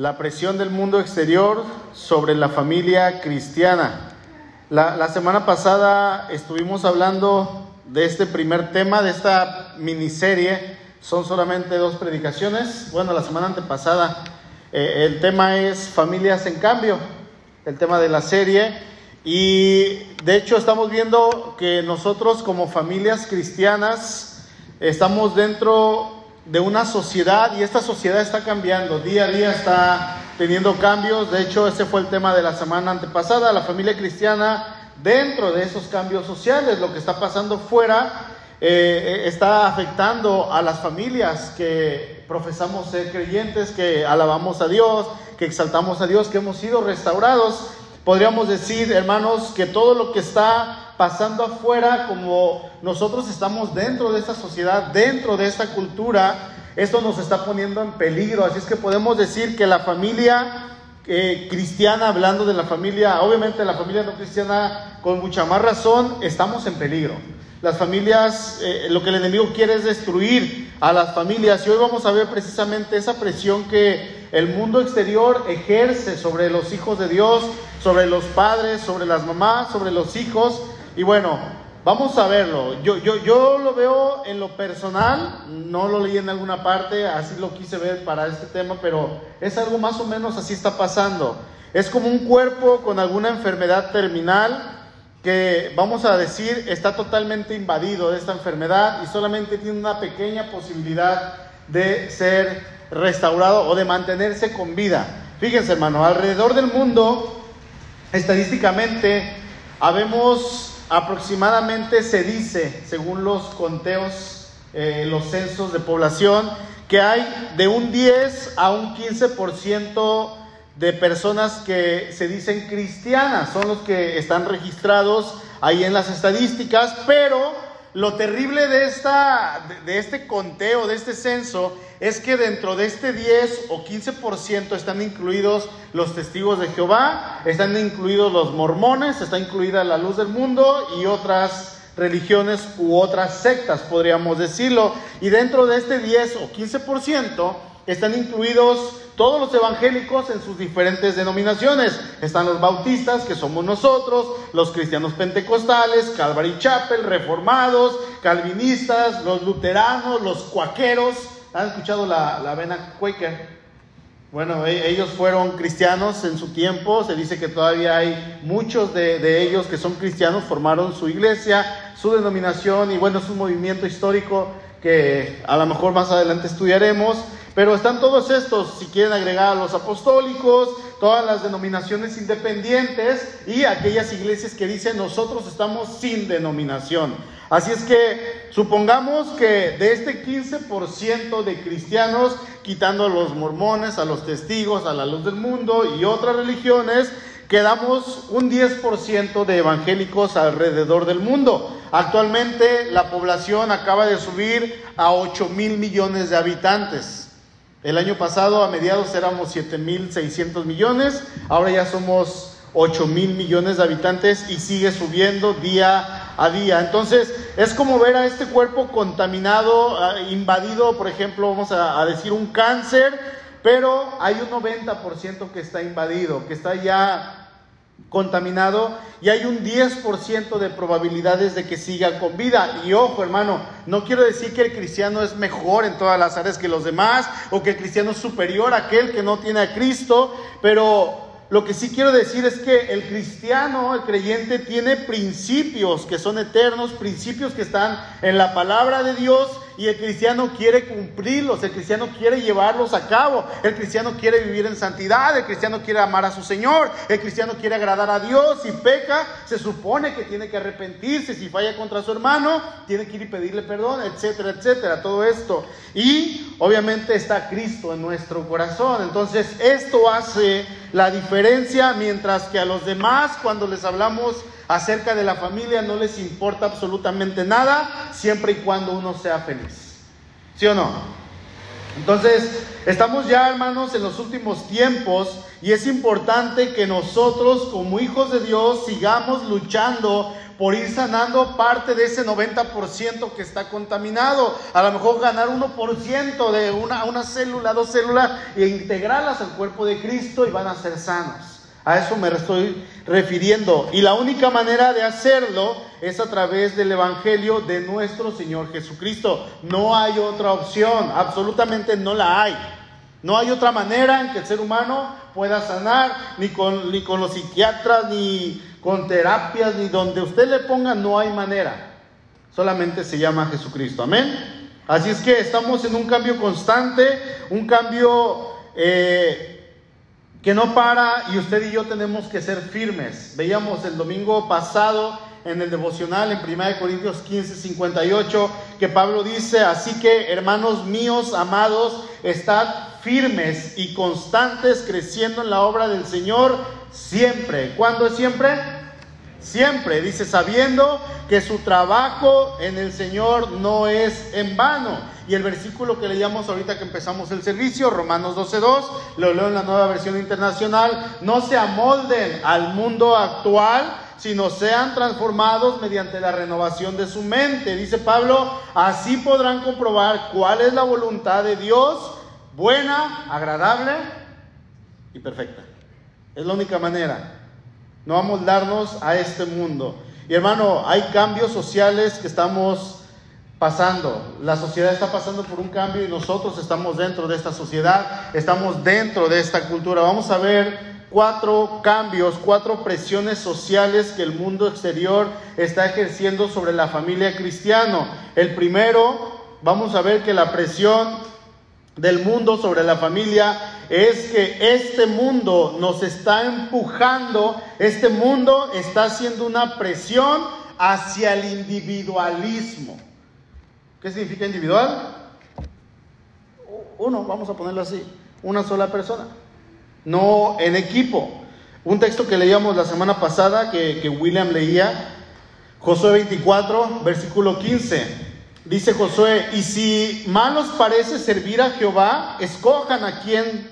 la presión del mundo exterior sobre la familia cristiana. La, semana pasada estuvimos hablando de este primer tema, de esta miniserie. Son solamente dos predicaciones. Bueno, la semana antepasada eh, el tema es familias en cambio, el tema de la serie. Y de hecho estamos viendo que nosotros como familias cristianas estamos dentro de una sociedad y esta sociedad está cambiando, día a día está teniendo cambios, de hecho ese fue el tema de la semana antepasada, la familia cristiana dentro de esos cambios sociales, lo que está pasando fuera eh, está afectando a las familias que profesamos ser creyentes, que alabamos a Dios, que exaltamos a Dios, que hemos sido restaurados. Podríamos decir, hermanos, que todo lo que está pasando afuera, como nosotros estamos dentro de esta sociedad, dentro de esta cultura, esto nos está poniendo en peligro. Así es que podemos decir que la familia eh, cristiana, hablando de la familia, obviamente la familia no cristiana, con mucha más razón, estamos en peligro. Las familias, eh, lo que el enemigo quiere es destruir a las familias. Y hoy vamos a ver precisamente esa presión que el mundo exterior ejerce sobre los hijos de Dios, sobre los padres, sobre las mamás, sobre los hijos. Y bueno, vamos a verlo. Yo, yo, yo lo veo en lo personal, no lo leí en alguna parte, así lo quise ver para este tema, pero es algo más o menos así está pasando. Es como un cuerpo con alguna enfermedad terminal que vamos a decir está totalmente invadido de esta enfermedad y solamente tiene una pequeña posibilidad de ser restaurado o de mantenerse con vida. Fíjense hermano, alrededor del mundo, estadísticamente, habemos aproximadamente, se dice, según los conteos, eh, los censos de población, que hay de un 10 a un 15% de personas que se dicen cristianas, son los que están registrados ahí en las estadísticas, pero lo terrible de, esta, de este conteo, de este censo, es que dentro de este 10 o 15% están incluidos los testigos de Jehová, están incluidos los mormones, está incluida la luz del mundo y otras religiones u otras sectas, podríamos decirlo. Y dentro de este 10 o 15% están incluidos todos los evangélicos en sus diferentes denominaciones. Están los bautistas, que somos nosotros, los cristianos pentecostales, Calvary Chapel, reformados, calvinistas, los luteranos, los cuaqueros. ¿Han escuchado la, la vena Quaker? Bueno, e, ellos fueron cristianos en su tiempo, se dice que todavía hay muchos de, de, ellos que son cristianos, formaron su iglesia, su denominación y bueno, es un movimiento histórico que a lo mejor más adelante estudiaremos. Pero están todos estos, si quieren agregar a los apostólicos, todas las denominaciones independientes y aquellas iglesias que dicen nosotros estamos sin denominación. Así es que supongamos que de este 15% de cristianos, quitando a los mormones, a los testigos, a la luz del mundo y otras religiones, quedamos un 10% de evangélicos alrededor del mundo. Actualmente la población acaba de subir a 8 mil millones de habitantes. El año pasado, a mediados, éramos 7.600 millones, ahora ya somos 8 mil millones de habitantes y sigue subiendo día a día. Entonces, es como ver a este cuerpo contaminado, ah, invadido, por ejemplo, vamos a, a decir un cáncer, pero hay un 90% que está invadido, que está ya contaminado y hay un 10% de probabilidades de que siga con vida. Y ojo, hermano, no quiero decir que el cristiano es mejor en todas las áreas que los demás o que el cristiano es superior a aquel que no tiene a Cristo, pero lo que sí quiero decir es que el cristiano, el creyente, tiene principios que son eternos, principios que están en la palabra de Dios y el cristiano quiere cumplirlos, el cristiano quiere llevarlos a cabo, el cristiano quiere vivir en santidad, el cristiano quiere amar a su Señor, el cristiano quiere agradar a Dios, si peca, se supone que tiene que arrepentirse, si falla contra su hermano, tiene que ir y pedirle perdón, etcétera, etcétera, todo esto. Y obviamente está Cristo en nuestro corazón, entonces esto hace la diferencia mientras que a los demás cuando les hablamos acerca de la familia no les importa absolutamente nada, siempre y cuando uno sea feliz. ¿Sí o no? Entonces, estamos ya, hermanos, en los últimos tiempos y es importante que nosotros como hijos de Dios sigamos luchando por ir sanando parte de ese 90% que está contaminado. A lo mejor ganar 1% de una, célula, dos células e integrarlas al cuerpo de Cristo y van a ser sanos. A eso me estoy refiriendo. Y la única manera de hacerlo es a través del Evangelio de nuestro Señor Jesucristo. No hay otra opción, absolutamente no la hay. No hay otra manera en que el ser humano pueda sanar, ni con, ni con los psiquiatras, ni con terapias, ni donde usted le ponga, no hay manera. Solamente se llama Jesucristo. Amén. Así es que estamos en un cambio constante, un cambio eh, que no para y usted y yo tenemos que ser firmes. Veíamos el domingo pasado en el devocional en 1 Corintios 15, 58, que Pablo dice, así que hermanos míos, amados, estad firmes y constantes creciendo en la obra del Señor siempre. ¿Cuándo es siempre? Siempre, dice, sabiendo que su trabajo en el Señor no es en vano. Y el versículo que leíamos ahorita que empezamos el servicio, Romanos 12.2, lo leo en la nueva versión internacional, no se amolden al mundo actual, sino sean transformados mediante la renovación de su mente. Dice Pablo, así podrán comprobar cuál es la voluntad de Dios buena, agradable y perfecta. Es la única manera. No vamos a darnos a este mundo. Y hermano, hay cambios sociales que estamos pasando. La sociedad está pasando por un cambio y nosotros estamos dentro de esta sociedad, estamos dentro de esta cultura. Vamos a ver cuatro cambios, cuatro presiones sociales que el mundo exterior está ejerciendo sobre la familia cristiana. El primero, vamos a ver que la presión del mundo sobre la familia es que este mundo nos está empujando, este mundo está haciendo una presión hacia el individualismo. ¿Qué significa individual? Uno, vamos a ponerlo así, una sola persona, no en equipo. Un texto que leíamos la semana pasada, que, que William leía, Josué 24, versículo 15. Dice Josué, y si mal os parece servir a Jehová, escojan a quién,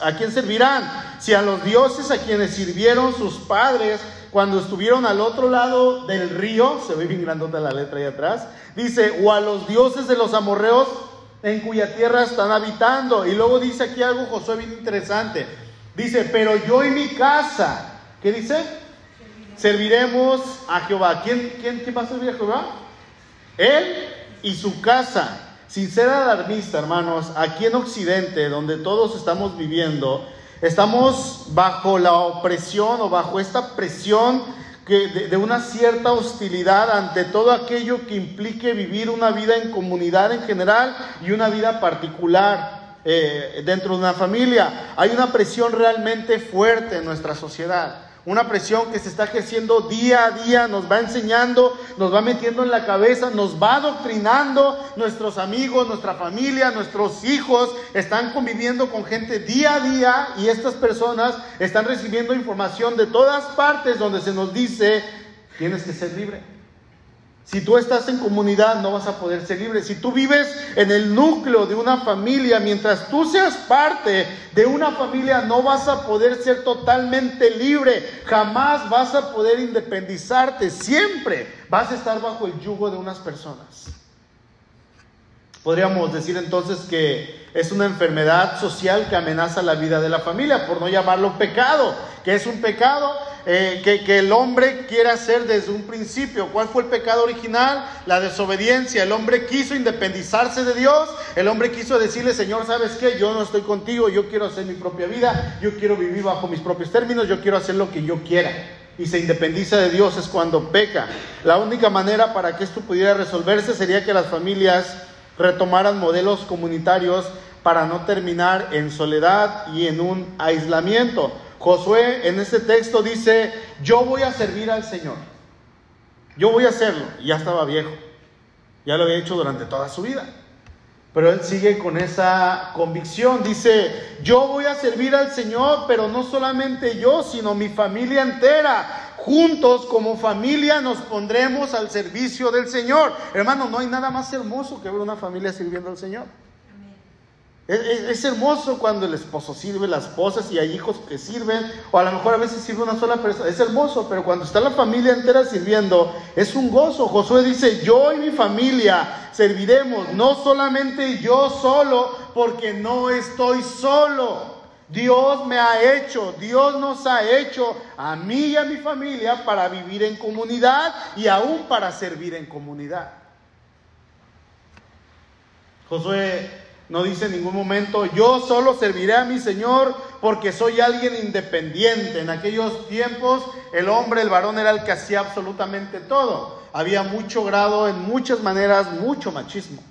a quién servirán. Si a los dioses a quienes sirvieron sus padres cuando estuvieron al otro lado del río, se ve bien grandota la letra ahí atrás, dice, o a los dioses de los amorreos en cuya tierra están habitando. Y luego dice aquí algo Josué bien interesante. Dice, pero yo y mi casa, ¿qué dice? Serviremos a Jehová. ¿Quién, quién, quién va a servir a Jehová? Él y su casa. Sin ser alarmista, hermanos, aquí en Occidente, donde todos estamos viviendo, estamos bajo la opresión o bajo esta presión que de, una cierta hostilidad ante todo aquello que implique vivir una vida en comunidad en general y una vida particular eh, dentro de una familia. Hay una presión realmente fuerte en nuestra sociedad. Una presión que se está ejerciendo día a día, nos va enseñando, nos va metiendo en la cabeza, nos va adoctrinando. Nuestros amigos, nuestra familia, nuestros hijos están conviviendo con gente día a día y estas personas están recibiendo información de todas partes donde se nos dice, tienes que ser libre. Si tú estás en comunidad no vas a poder ser libre. Si tú vives en el núcleo de una familia, mientras tú seas parte de una familia no vas a poder ser totalmente libre. Jamás vas a poder independizarte. Siempre vas a estar bajo el yugo de unas personas. Podríamos decir entonces que es una enfermedad social que amenaza la vida de la familia, por no llamarlo pecado, que es un pecado eh, que, el hombre quiere hacer desde un principio. ¿Cuál fue el pecado original? La desobediencia. El hombre quiso independizarse de Dios, el hombre quiso decirle, Señor, ¿sabes qué? Yo no estoy contigo, yo quiero hacer mi propia vida, yo quiero vivir bajo mis propios términos, yo quiero hacer lo que yo quiera y se independiza de Dios es cuando peca. La única manera para que esto pudiera resolverse sería que las familias retomaran modelos comunitarios para no terminar en soledad y en un aislamiento. Josué en este texto dice, yo voy a servir al Señor. Yo voy a hacerlo. Y ya estaba viejo. Ya lo había hecho durante toda su vida. Pero él sigue con esa convicción. Dice, yo voy a servir al Señor, pero no solamente yo, sino mi familia entera. Juntos como familia nos pondremos al servicio del Señor. Hermano, no hay nada más hermoso que ver una familia sirviendo al Señor. Es, hermoso cuando el esposo sirve, las esposas y hay hijos que sirven, o a lo mejor a veces sirve una sola persona. Es hermoso, pero cuando está la familia entera sirviendo, es un gozo. Josué dice, yo y mi familia serviremos, no solamente yo solo, porque no estoy solo. Dios me ha hecho, Dios nos ha hecho a mí y a mi familia para vivir en comunidad y aún para servir en comunidad. Josué no dice en ningún momento, yo solo serviré a mi Señor porque soy alguien independiente. En aquellos tiempos el hombre, el varón era el que hacía absolutamente todo. Había mucho grado, en muchas maneras, mucho machismo.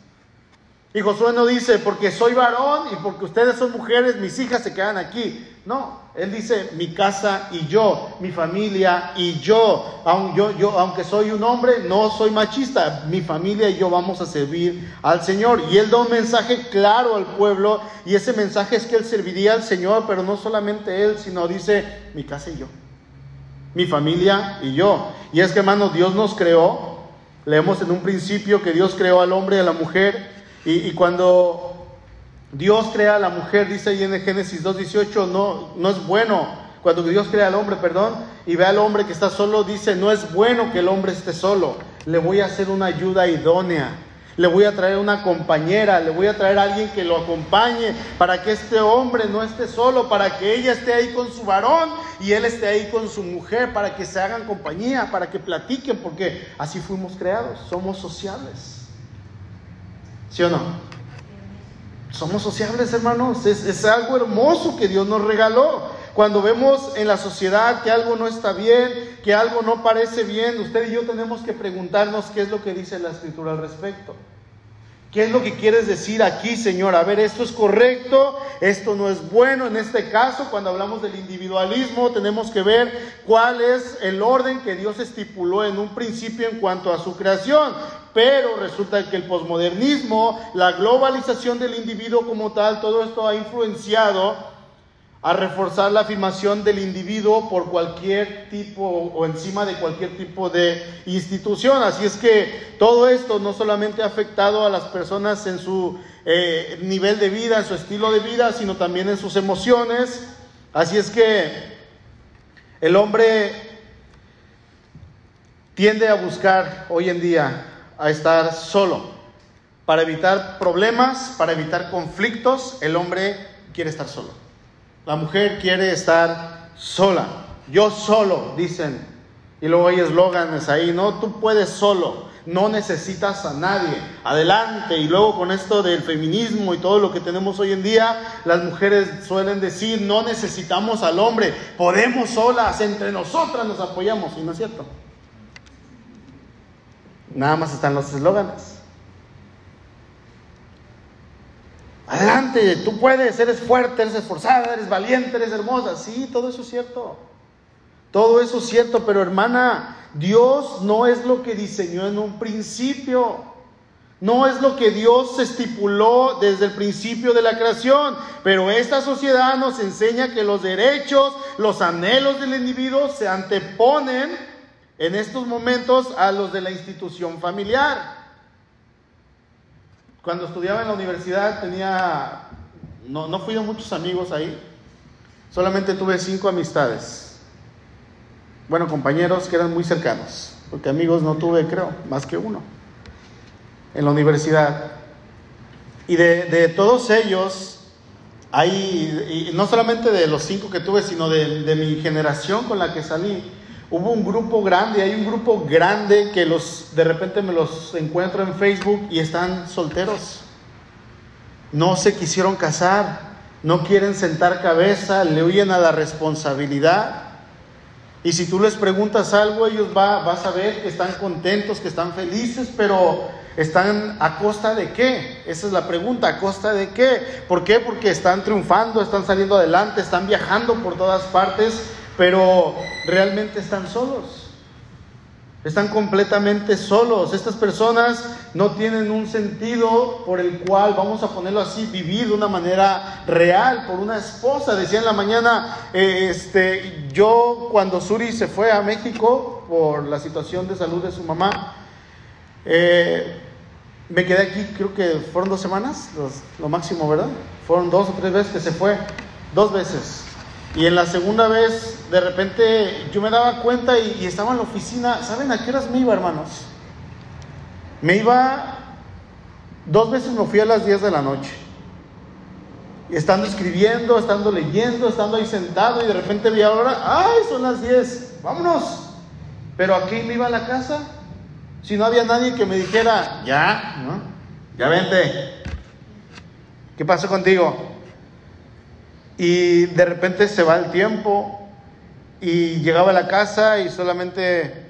Y Josué no dice, porque soy varón y porque ustedes son mujeres, mis hijas se quedan aquí. No, él dice, mi casa y yo, mi familia y yo. Aunque, yo, yo, aunque soy un hombre, no soy machista. Mi familia y yo vamos a servir al Señor. Y él da un mensaje claro al pueblo. Y ese mensaje es que él serviría al Señor, pero no solamente él, sino dice, mi casa y yo. Mi familia y yo. Y es que, hermano, Dios nos creó. Leemos en un principio que Dios creó al hombre y a la mujer y, cuando Dios crea a la mujer, dice ahí en Génesis 2.18, no, no es bueno. Cuando Dios crea al hombre, perdón, y ve al hombre que está solo, dice, no es bueno que el hombre esté solo. Le voy a hacer una ayuda idónea. Le voy a traer una compañera, le voy a traer a alguien que lo acompañe para que este hombre no esté solo, para que ella esté ahí con su varón y él esté ahí con su mujer, para que se hagan compañía, para que platiquen, porque así fuimos creados, somos sociales. ¿Sí o no? Somos sociables, hermanos. Es, algo hermoso que Dios nos regaló. Cuando vemos en la sociedad que algo no está bien, que algo no parece bien, usted y yo tenemos que preguntarnos qué es lo que dice la escritura al respecto. ¿Qué es lo que quieres decir aquí, Señor? A ver, esto es correcto, esto no es bueno. En este caso, cuando hablamos del individualismo, tenemos que ver cuál es el orden que Dios estipuló en un principio en cuanto a su creación. Pero resulta que el posmodernismo, la globalización del individuo como tal, todo esto ha influenciado a reforzar la afirmación del individuo por cualquier tipo o encima de cualquier tipo de institución. Así es que todo esto no solamente ha afectado a las personas en su eh, nivel de vida, en su estilo de vida, sino también en sus emociones. Así es que el hombre tiende a buscar hoy en día a estar solo. Para evitar problemas, para evitar conflictos, el hombre quiere estar solo. La mujer quiere estar sola. Yo solo, dicen. Y luego hay eslóganes ahí, no, tú puedes solo, no necesitas a nadie. Adelante. Y luego con esto del feminismo y todo lo que tenemos hoy en día, las mujeres suelen decir, no necesitamos al hombre, podemos solas, entre nosotras nos apoyamos. Y no es cierto. Nada más están los eslóganes. Adelante, tú puedes, eres fuerte, eres esforzada, eres valiente, eres hermosa. Sí, todo eso es cierto. Todo eso es cierto, pero hermana, Dios no es lo que diseñó en un principio. No es lo que Dios estipuló desde el principio de la creación, pero esta sociedad nos enseña que los derechos, los anhelos del individuo se anteponen en estos momentos a los de la institución familiar. Cuando estudiaba en la universidad tenía, no, no fui a muchos amigos ahí, solamente tuve cinco amistades. Bueno, compañeros que eran muy cercanos, porque amigos no tuve, creo, más que uno, en la universidad. Y de, de todos ellos, hay, y no solamente de los cinco que tuve, sino de, de mi generación con la que salí, Hubo un grupo grande, hay un grupo grande que los de repente me los encuentro en Facebook y están solteros. No se quisieron casar, no quieren sentar cabeza, le huyen a la responsabilidad. Y si tú les preguntas algo, ellos va, vas a ver que están contentos, que están felices, pero están a costa de qué? Esa es la pregunta, ¿a costa de qué? ¿Por qué? Porque están triunfando, están saliendo adelante, están viajando por todas partes, pero realmente están solos. Están completamente solos. Estas personas no tienen un sentido por el cual, vamos a ponerlo así, vivir de una manera real por una esposa. Decía en la mañana, eh, este, yo cuando Suri se fue a México por la situación de salud de su mamá, eh, Me quedé aquí, creo que fueron dos semanas, lo máximo, ¿verdad? Fueron dos o tres veces que se fue, dos veces. Y en la segunda vez, de repente, yo me daba cuenta y, estaba en la oficina. ¿Saben a qué horas me iba, hermanos? Me iba, dos veces me fui a las 10 de la noche. Y estando escribiendo, estando leyendo, estando ahí sentado y de repente vi ahora, ¡ay, son las 10! ¡Vámonos! Pero aquí me iba a la casa si no había nadie que me dijera, ya. Ya vente. ¿Qué pasó contigo? Y de repente se va el tiempo y llegaba a la casa y solamente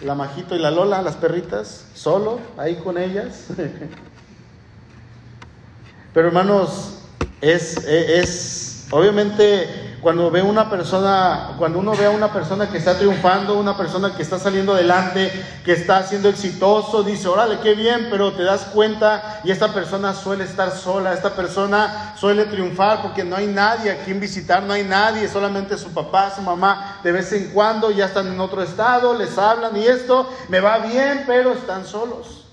la Majito y la Lola, las perritas, solo, ahí con ellas. Pero hermanos, es, es obviamente cuando ve una persona, cuando uno ve a una persona que está triunfando, una persona que está saliendo adelante, que está siendo exitoso, dice, órale, qué bien, pero te das cuenta y esta persona suele estar sola, esta persona suele triunfar porque no hay nadie a quien visitar, no hay nadie, solamente su papá, su mamá, de vez en cuando ya están en otro estado, les hablan y esto, me va bien, pero están solos.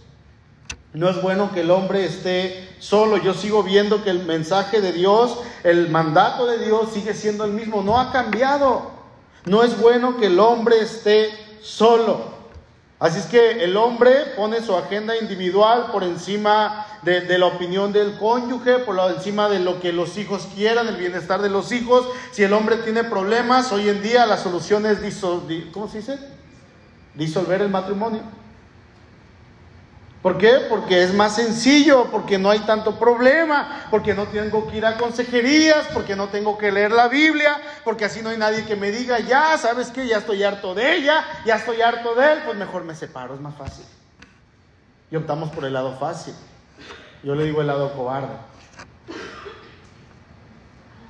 No es bueno que el hombre esté solo. Yo sigo viendo que el mensaje de Dios, el mandato de Dios sigue siendo el mismo. No ha cambiado. No es bueno que el hombre esté solo. Así es que el hombre pone su agenda individual por encima de, la opinión del cónyuge, por encima de lo que los hijos quieran, el bienestar de los hijos. Si el hombre tiene problemas, hoy en día la solución es ¿cómo se dice? disolver el matrimonio. ¿Por qué? Porque es más sencillo, porque no hay tanto problema, porque no tengo que ir a consejerías, porque no tengo que leer la Biblia, porque así no hay nadie que me diga, ya, ¿sabes qué? Ya estoy harto de ella, ya estoy harto de él, pues mejor me separo, es más fácil. Y optamos por el lado fácil. Yo le digo el lado cobarde.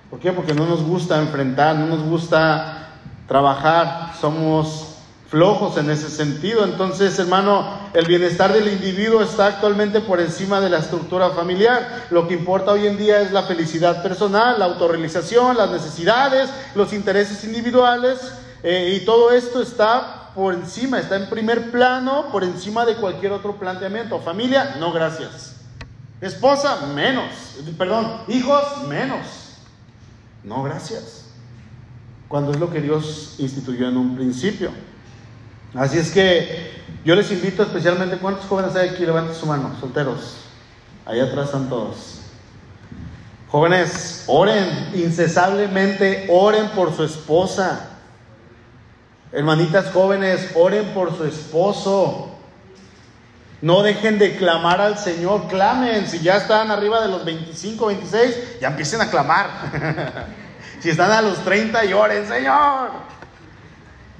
¿Por qué? Porque no nos gusta enfrentar, no nos gusta trabajar, somos flojos en ese sentido. Entonces, hermano, el bienestar del individuo está actualmente por encima de la estructura familiar. Lo que importa hoy en día es la felicidad personal, la autorrealización, las necesidades, los intereses individuales eh, y todo esto está por encima, está en primer plano, por encima de cualquier otro planteamiento. Familia, no gracias. Esposa, menos. Perdón, hijos, menos. No gracias. Cuando es lo que Dios instituyó en un principio. Así es que yo les invito especialmente, ¿cuántos jóvenes hay aquí? Levanten su mano, solteros. Allá atrás están todos. Jóvenes, oren incesablemente, oren por su esposa. Hermanitas jóvenes, oren por su esposo. No dejen de clamar al Señor, clamen. Si ya están arriba de los 25, 26, ya empiecen a clamar. si están a los 30, lloren, Señor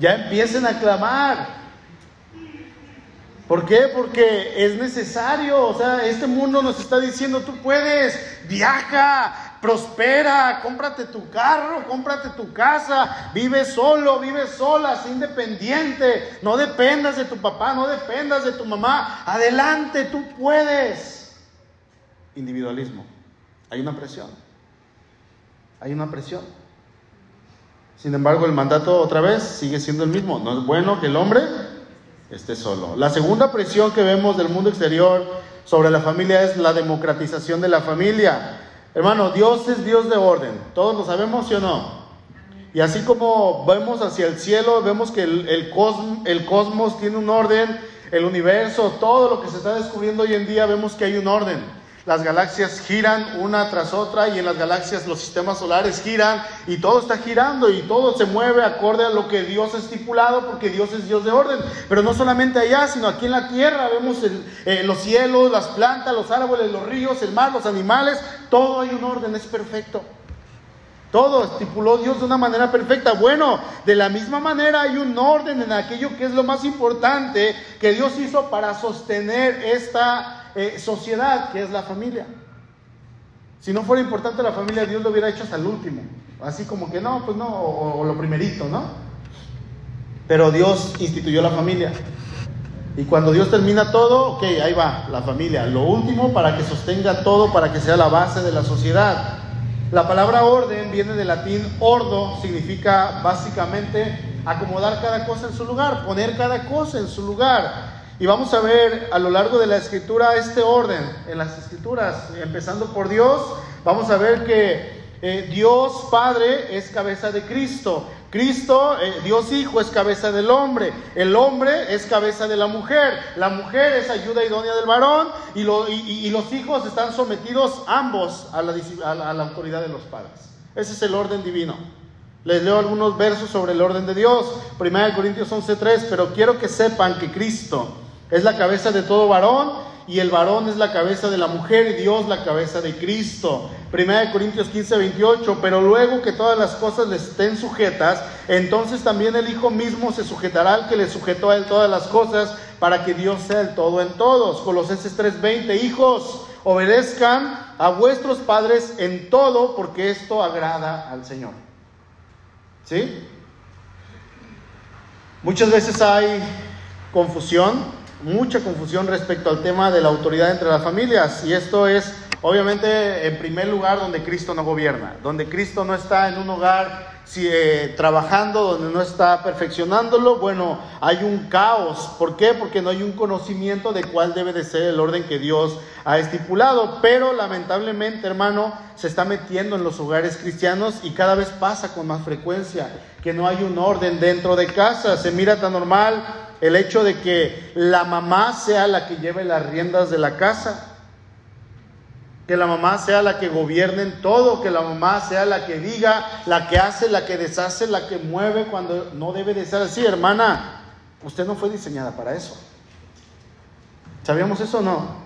ya empiecen a clamar. ¿Por qué? Porque es necesario, o sea, este mundo nos está diciendo, tú puedes, viaja, prospera, cómprate tu carro, cómprate tu casa, vive solo, vive sola, sé independiente, no dependas de tu papá, no dependas de tu mamá, adelante, tú puedes. Individualismo, hay una presión, hay una presión. Sin embargo, el mandato otra vez sigue siendo el mismo. No es bueno que el hombre esté solo. La segunda presión que vemos del mundo exterior sobre la familia es la democratización de la familia. Hermano, Dios es Dios de orden. ¿Todos lo sabemos, sí o no? Y así como vemos hacia el cielo, vemos que el, el, el cosmos tiene un orden, el universo, todo lo que se está descubriendo hoy en día, vemos que hay un orden. Las galaxias giran una tras otra y en las galaxias los sistemas solares giran y todo está girando y todo se mueve acorde a lo que Dios ha estipulado porque Dios es Dios de orden. Pero no solamente allá, sino aquí en la tierra vemos eh, los cielos, las plantas, los árboles, los ríos, el mar, los animales, todo hay un orden, es perfecto. Todo estipuló Dios de una manera perfecta. Bueno, de la misma manera hay un orden en aquello que es lo más importante que Dios hizo para sostener esta eh, sociedad que es la familia. Si no fuera importante la familia, Dios lo hubiera hecho hasta el último. Así como que no, pues no, o, lo primerito, ¿no? Pero Dios instituyó la familia. Y cuando Dios termina todo, ok, ahí va, la familia. Lo último para que sostenga todo, para que sea la base de la sociedad. La palabra orden viene del latín ordo, significa básicamente acomodar cada cosa en su lugar, poner cada cosa en su lugar. Y vamos a ver a lo largo de la escritura este orden en las escrituras, empezando por Dios, vamos a ver que eh, Dios Padre es cabeza de Cristo, Cristo, eh, Dios Hijo, es cabeza del hombre. El hombre es cabeza de la mujer. La mujer es ayuda idónea del varón. Y, los hijos están sometidos ambos a la, a autoridad de los padres. Ese es el orden divino. Les leo algunos versos sobre el orden de Dios. Primera de Corintios 11:3. Pero quiero que sepan que Cristo es la cabeza de todo varón y el varón es la cabeza de la mujer y Dios la cabeza de Cristo. Primera de Corintios 15, 28, pero luego que todas las cosas le estén sujetas, entonces también el Hijo mismo se sujetará al que le sujetó a él todas las cosas para que Dios sea el todo en todos. Colosenses 3:20, hijos, obedezcan a vuestros padres en todo porque esto agrada al Señor. ¿Sí? Muchas veces hay confusión mucha confusión respecto al tema de la autoridad entre las familias y esto es obviamente en primer lugar donde Cristo no gobierna, donde Cristo no está en un hogar si, eh, trabajando, donde no está perfeccionándolo, bueno, hay un caos. ¿Por qué? Porque no hay un conocimiento de cuál debe de ser el orden que Dios ha estipulado. Pero lamentablemente, hermano, se está metiendo en los hogares cristianos y cada vez pasa con más frecuencia que no hay un orden dentro de casa. Se mira tan normal el hecho de que la mamá sea la que lleve las riendas de la casa. Que la mamá sea la que gobierne en todo, que la mamá sea la que diga, la que hace, la que deshace, la que mueve cuando no debe de ser así. Hermana, usted no fue diseñada para eso. ¿Sabíamos eso o no?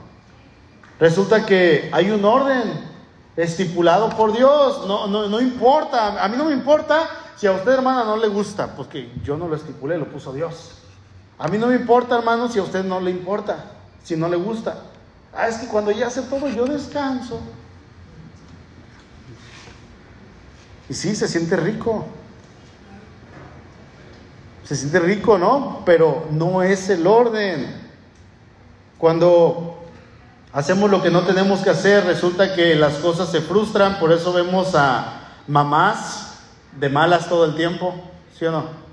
Resulta que hay un orden estipulado por Dios. No, no, no importa, a mí no me importa si a usted, hermana, no le gusta, porque yo no lo estipulé, lo puso Dios. A mí no me importa, hermano, si a usted no le importa, si no le gusta. Ah, es que cuando ya hace todo, yo descanso. Y sí, se siente rico. Se siente rico, ¿no? Pero no es el orden. Cuando hacemos lo que no tenemos que hacer, resulta que las cosas se frustran. Por eso vemos a mamás de malas todo el tiempo, ¿sí o no?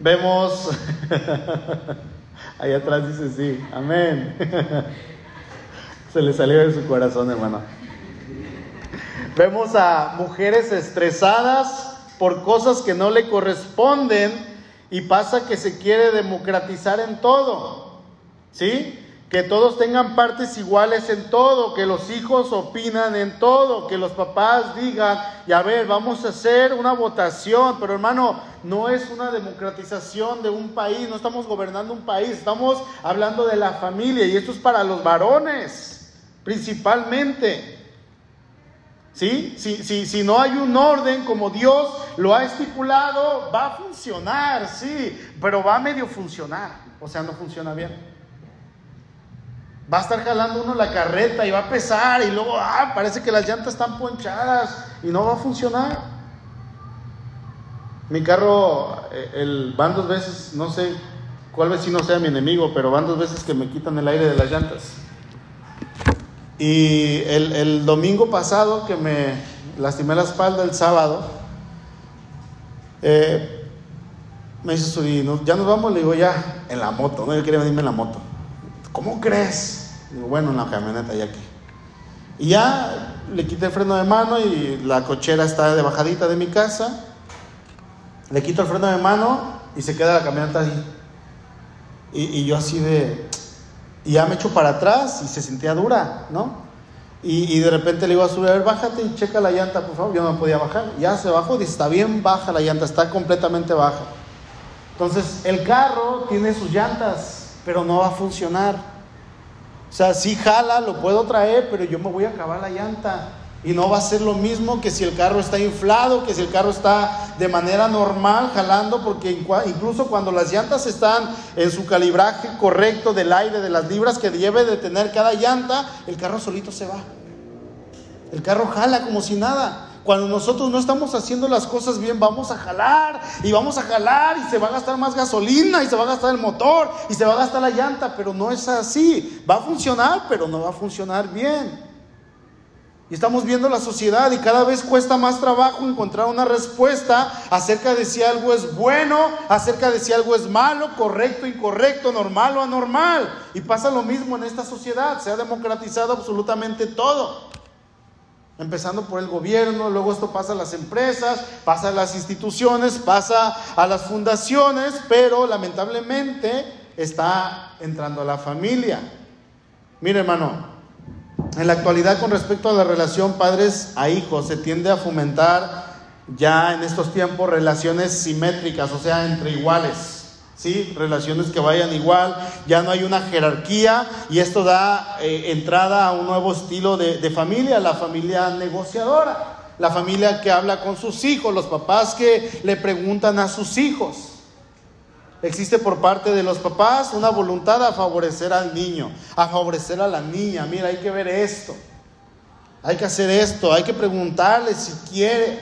Vemos, ahí atrás dice sí, amén. Se le salió de su corazón, hermano. Vemos a mujeres estresadas por cosas que no le corresponden y pasa que se quiere democratizar en todo. ¿Sí? Que todos tengan partes iguales en todo, que los hijos opinan en todo, que los papás digan, y a ver, vamos a hacer una votación, pero hermano, no es una democratización de un país, no estamos gobernando un país, estamos hablando de la familia y esto es para los varones, principalmente. ¿Sí? Si, si, si no hay un orden como Dios lo ha estipulado, va a funcionar, sí, pero va a medio funcionar, o sea, no funciona bien. Va a estar jalando uno la carreta y va a pesar y luego, ah, parece que las llantas están ponchadas y no va a funcionar. Mi carro, eh, el, van dos veces, no sé cuál vecino sea mi enemigo, pero van dos veces que me quitan el aire de las llantas. Y el, domingo pasado que me lastimé la espalda el sábado, eh, me dice ya nos vamos, le digo ya, en la moto, no, yo quería venirme en la moto. ¿Cómo crees? Digo, bueno, en la camioneta ya que. Y ya le quité el freno de mano y la cochera está de bajadita de mi casa. Le quito el freno de mano y se queda la camioneta ahí. Y, yo así de... Y ya me echo para atrás y se sentía dura, ¿no? Y, de repente le digo a su ver, bájate y checa la llanta, por favor. Yo no podía bajar. Ya se bajó, y está bien baja la llanta, está completamente baja. Entonces, el carro tiene sus llantas, pero no va a funcionar. O sea, sí jala, lo puedo traer, pero yo me voy a acabar la llanta. Y no va a ser lo mismo que si el carro está inflado, que si el carro está de manera normal jalando, porque incluso cuando las llantas están en su calibraje correcto del aire, de las libras que debe de tener cada llanta, el carro solito se va. El carro jala como si nada. Cuando nosotros no estamos haciendo las cosas bien, vamos a jalar y vamos a jalar y se va a gastar más gasolina y se va a gastar el motor y se va a gastar la llanta, pero no es así. Va a funcionar, pero no va a funcionar bien. Y estamos viendo la sociedad y cada vez cuesta más trabajo encontrar una respuesta acerca de si algo es bueno, acerca de si algo es malo, correcto, incorrecto, normal o anormal. Y pasa lo mismo en esta sociedad, se ha democratizado absolutamente todo. Empezando por el gobierno, luego esto pasa a las empresas, pasa a las instituciones, pasa a las fundaciones, pero lamentablemente está entrando a la familia. Mire hermano, en la actualidad con respecto a la relación padres a hijos se tiende a fomentar ya en estos tiempos relaciones simétricas, o sea, entre iguales. ¿Sí? Relaciones que vayan igual, ya no hay una jerarquía y esto da eh, entrada a un nuevo estilo de, de familia, la familia negociadora, la familia que habla con sus hijos, los papás que le preguntan a sus hijos. Existe por parte de los papás una voluntad a favorecer al niño, a favorecer a la niña. Mira, hay que ver esto. Hay que hacer esto, hay que preguntarle si quiere.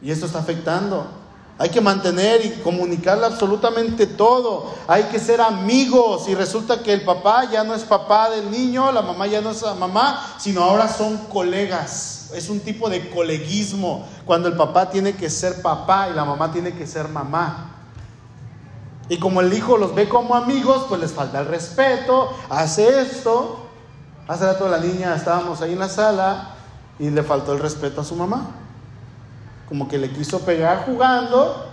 Y esto está afectando. Hay que mantener y comunicarle absolutamente todo. Hay que ser amigos. Y resulta que el papá ya no es papá del niño, la mamá ya no es la mamá, sino ahora son colegas. Es un tipo de coleguismo. Cuando el papá tiene que ser papá y la mamá tiene que ser mamá. Y como el hijo los ve como amigos, pues les falta el respeto, hace esto. Hace rato la niña estábamos ahí en la sala y le faltó el respeto a su mamá. Como que le quiso pegar jugando,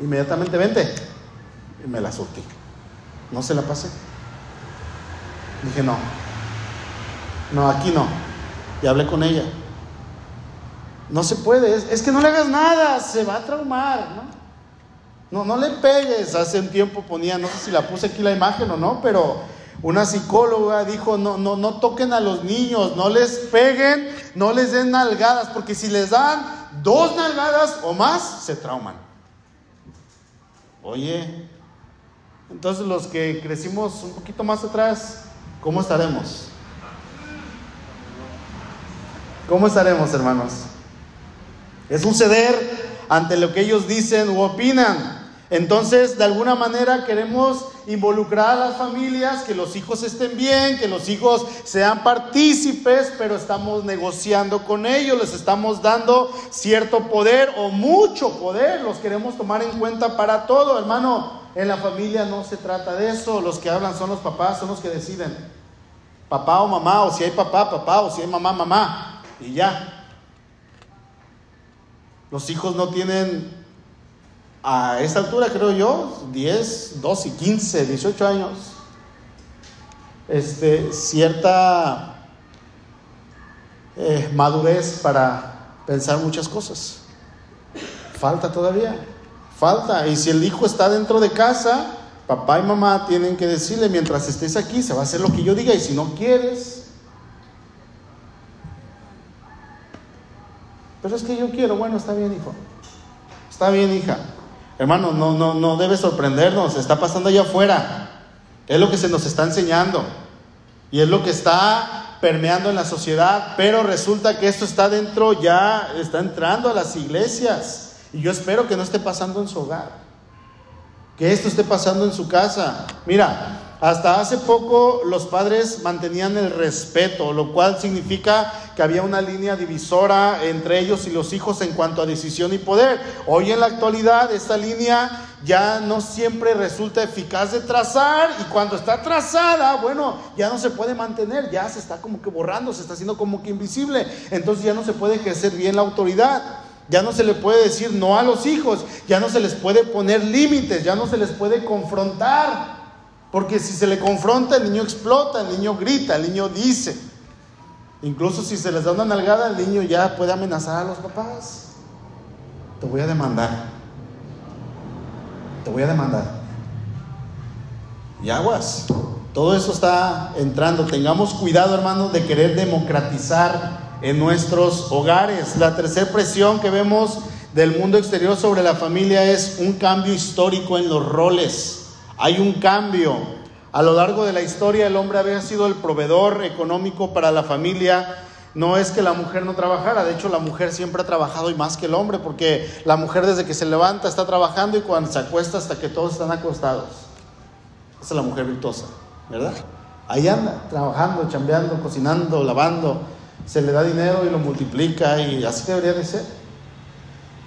inmediatamente vente. Y me la surtí. No se la pasé. Dije, no, no, aquí no. Y hablé con ella. No se puede, es, es que no le hagas nada, se va a traumar, ¿no? No, no le pegues. Hace un tiempo ponía, no sé si la puse aquí la imagen o no, pero una psicóloga dijo, no, no, no toquen a los niños, no les peguen, no les den nalgadas, porque si les dan dos nalgadas o más, se trauman. Oye, entonces los que crecimos un poquito más atrás, ¿cómo estaremos? ¿Cómo estaremos, hermanos? Es un ceder ante lo que ellos dicen u opinan. Entonces, de alguna manera queremos involucrar a las familias, que los hijos estén bien, que los hijos sean partícipes, pero estamos negociando con ellos, les estamos dando cierto poder o mucho poder, los queremos tomar en cuenta para todo, hermano. En la familia no se trata de eso, los que hablan son los papás, son los que deciden. Papá o mamá, o si hay papá, papá, o si hay mamá, mamá, y ya. Los hijos no tienen a esta altura, creo yo, 10, 12, 15, 18 años, este, cierta eh, madurez para pensar muchas cosas. Falta todavía, falta. Y si el hijo está dentro de casa, papá y mamá tienen que decirle, mientras estés aquí, se va a hacer lo que yo diga, y si no quieres, pero es que yo quiero, bueno, está bien, hijo. Está bien, hija. Hermano, no, no, no debe sorprendernos, está pasando allá afuera. Es lo que se nos está enseñando. Y es lo que está permeando en la sociedad. Pero resulta que esto está dentro, ya está entrando a las iglesias. Y yo espero que no esté pasando en su hogar. Que esto esté pasando en su casa. Mira, hasta hace poco los padres mantenían el respeto, lo cual significa que había una línea divisora entre ellos y los hijos en cuanto a decisión y poder. Hoy en la actualidad esta línea ya no siempre resulta eficaz de trazar y cuando está trazada, bueno, ya no se puede mantener, ya se está como que borrando, se está haciendo como que invisible, entonces ya no se puede ejercer bien la autoridad. Ya no se le puede decir no a los hijos, ya no se les puede poner límites, ya no se les puede confrontar. Porque si se le confronta, el niño explota, el niño grita, el niño dice. Incluso si se les da una nalgada, el niño ya puede amenazar a los papás. Te voy a demandar. Te voy a demandar. Y aguas. Todo eso está entrando. Tengamos cuidado, hermanos, de querer democratizar en nuestros hogares. La tercera presión que vemos del mundo exterior sobre la familia es un cambio histórico en los roles. Hay un cambio. A lo largo de la historia el hombre había sido el proveedor económico para la familia. No es que la mujer no trabajara, de hecho la mujer siempre ha trabajado y más que el hombre, porque la mujer desde que se levanta está trabajando y cuando se acuesta hasta que todos están acostados. Esa es la mujer virtuosa, ¿verdad? Ahí anda, trabajando, chambeando, cocinando, lavando. Se le da dinero y lo multiplica y así debería de ser.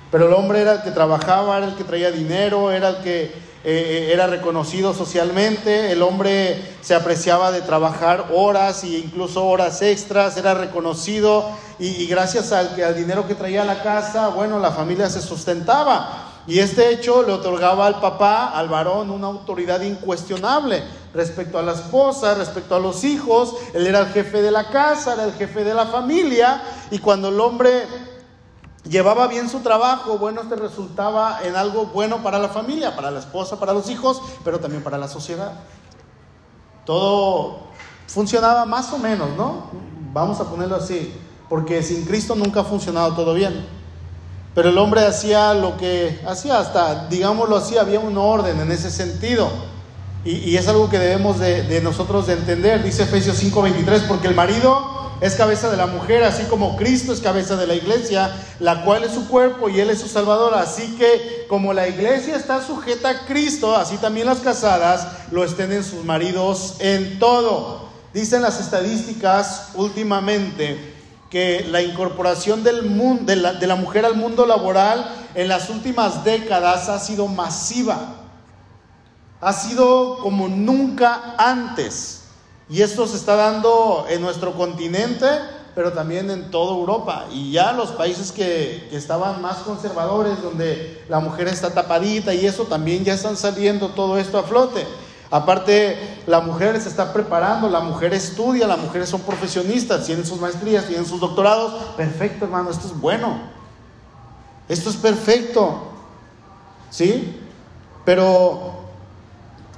Pero el hombre era el que trabajaba, era el que traía dinero, era el que eh, eh, era reconocido socialmente, el hombre se apreciaba de trabajar horas e incluso horas extras, era reconocido y, gracias al, al dinero que traía a la casa, bueno, la familia se sustentaba. Y este hecho le otorgaba al papá, al varón, una autoridad incuestionable respecto a la esposa, respecto a los hijos. Él era el jefe de la casa, era el jefe de la familia. Y cuando el hombre llevaba bien su trabajo, bueno, este resultaba en algo bueno para la familia, para la esposa, para los hijos, pero también para la sociedad. Todo funcionaba más o menos, ¿no? Vamos a ponerlo así, porque sin Cristo nunca ha funcionado todo bien. Pero el hombre hacía lo que hacía, hasta, digámoslo así, había un orden en ese sentido. Y, es algo que debemos de, de nosotros de entender, dice Efesios 5:23, porque el marido es cabeza de la mujer, así como Cristo es cabeza de la iglesia, la cual es su cuerpo y Él es su Salvador. Así que como la iglesia está sujeta a Cristo, así también las casadas lo estén en sus maridos en todo. Dicen las estadísticas últimamente que la incorporación del mundo, de, la, de la mujer al mundo laboral en las últimas décadas ha sido masiva. Ha sido como nunca antes. Y esto se está dando en nuestro continente, pero también en toda Europa. Y ya los países que, estaban más conservadores, donde la mujer está tapadita y eso, también ya están saliendo todo esto a flote. Aparte, la mujer se está preparando, la mujer estudia, las mujeres son profesionistas, tienen sus maestrías, tienen sus doctorados. Perfecto, hermano, esto es bueno. Esto es perfecto. ¿Sí? Pero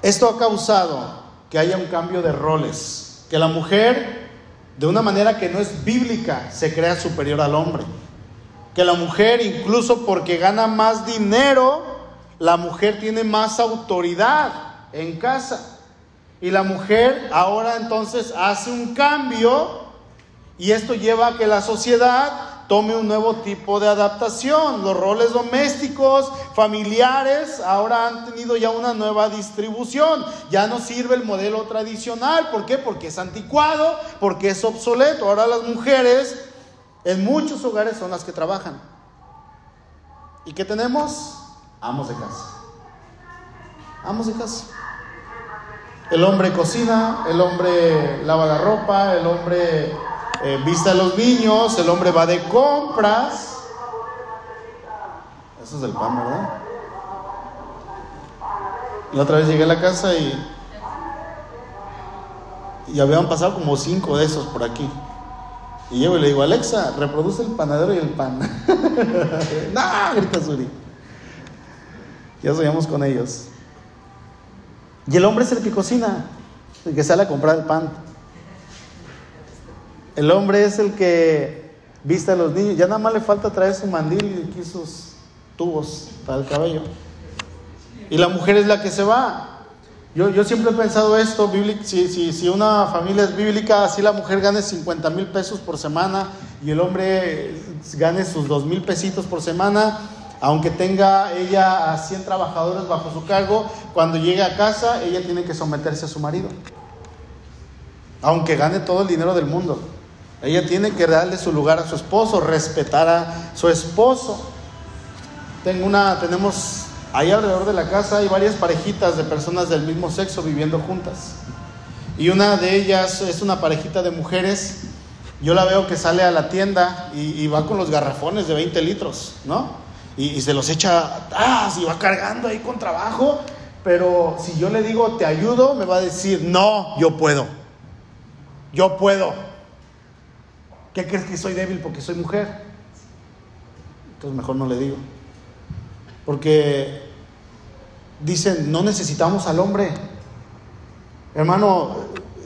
esto ha causado que haya un cambio de roles, que la mujer, de una manera que no es bíblica, se crea superior al hombre, que la mujer, incluso porque gana más dinero, la mujer tiene más autoridad en casa. Y la mujer ahora entonces hace un cambio y esto lleva a que la sociedad tome un nuevo tipo de adaptación. Los roles domésticos, familiares, ahora han tenido ya una nueva distribución. Ya no sirve el modelo tradicional. ¿Por qué? Porque es anticuado, porque es obsoleto. Ahora las mujeres en muchos hogares son las que trabajan. ¿Y qué tenemos? Amos de casa. Amos de casa. El hombre cocina, el hombre lava la ropa, el hombre eh, vista a los niños, el hombre va de compras. Eso es el pan, ¿verdad? La otra vez llegué a la casa y, y habían pasado como cinco de esos por aquí. Y llego y le digo, Alexa, reproduce el panadero y el pan. no, grita Suri. Ya soñamos con ellos. Y el hombre es el que cocina, el que sale a comprar el pan. El hombre es el que viste a los niños. Ya nada más le falta traer su mandil y sus tubos para el cabello. Y la mujer es la que se va. Yo, yo siempre he pensado esto, si, si, si, una familia es bíblica, así la mujer gane 50 mil pesos por semana y el hombre gane sus 2 mil pesitos por semana, aunque tenga ella a 100 trabajadores bajo su cargo, cuando llegue a casa ella tiene que someterse a su marido, aunque gane todo el dinero del mundo. Ella tiene que darle su lugar a su esposo, respetar a su esposo. Tengo una, tenemos ahí alrededor de la casa hay varias parejitas de personas del mismo sexo viviendo juntas. Y una de ellas es una parejita de mujeres. Yo la veo que sale a la tienda y, va con los garrafones de 20 litros, ¿no? Y, se los echa atrás y va cargando ahí con trabajo. Pero si yo le digo, te ayudo, me va a decir, no, yo puedo. Yo puedo. ¿Qué crees que soy débil porque soy mujer? Entonces mejor no le digo. Porque dicen, no necesitamos al hombre. Hermano,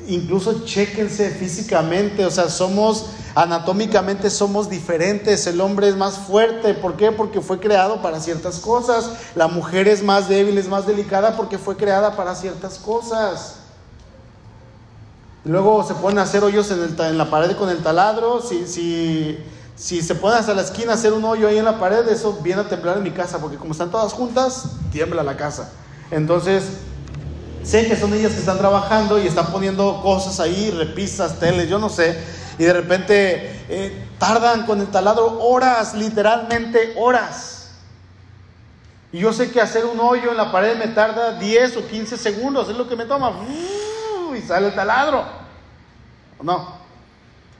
incluso chéquense físicamente, o sea, somos, anatómicamente somos diferentes, el hombre es más fuerte, ¿por qué? Porque fue creado para ciertas cosas, la mujer es más débil, es más delicada porque fue creada para ciertas cosas. Luego se pueden hacer hoyos en, la pared con el taladro. Si, se puede hasta la esquina hacer un hoyo ahí en la pared, eso viene a temblar en mi casa, porque como están todas juntas, tiembla la casa. Entonces, Sé que son ellas que están trabajando y están poniendo cosas ahí, repisas, teles, yo no sé. Y de repente eh, tardan con el taladro horas, literalmente horas. Y yo sé que hacer un hoyo en la pared me tarda 10 o 15 segundos, es lo que me toma. Y sale el taladro. No.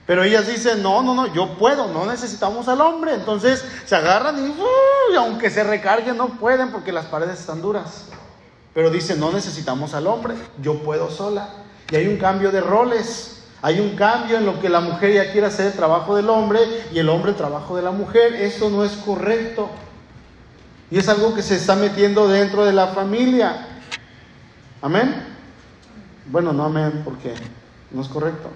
Pero ellas dicen, no, no, no, yo puedo, no necesitamos al hombre. Entonces se agarran y, y aunque se recarguen no pueden porque las paredes están duras. Pero dicen, no necesitamos al hombre, yo puedo sola. Y hay un cambio de roles. Hay un cambio en lo que la mujer ya quiere hacer el trabajo del hombre y el hombre el trabajo de la mujer. Esto no es correcto. Y es algo que se está metiendo dentro de la familia. Amén. Bueno, no amén porque no es correcto.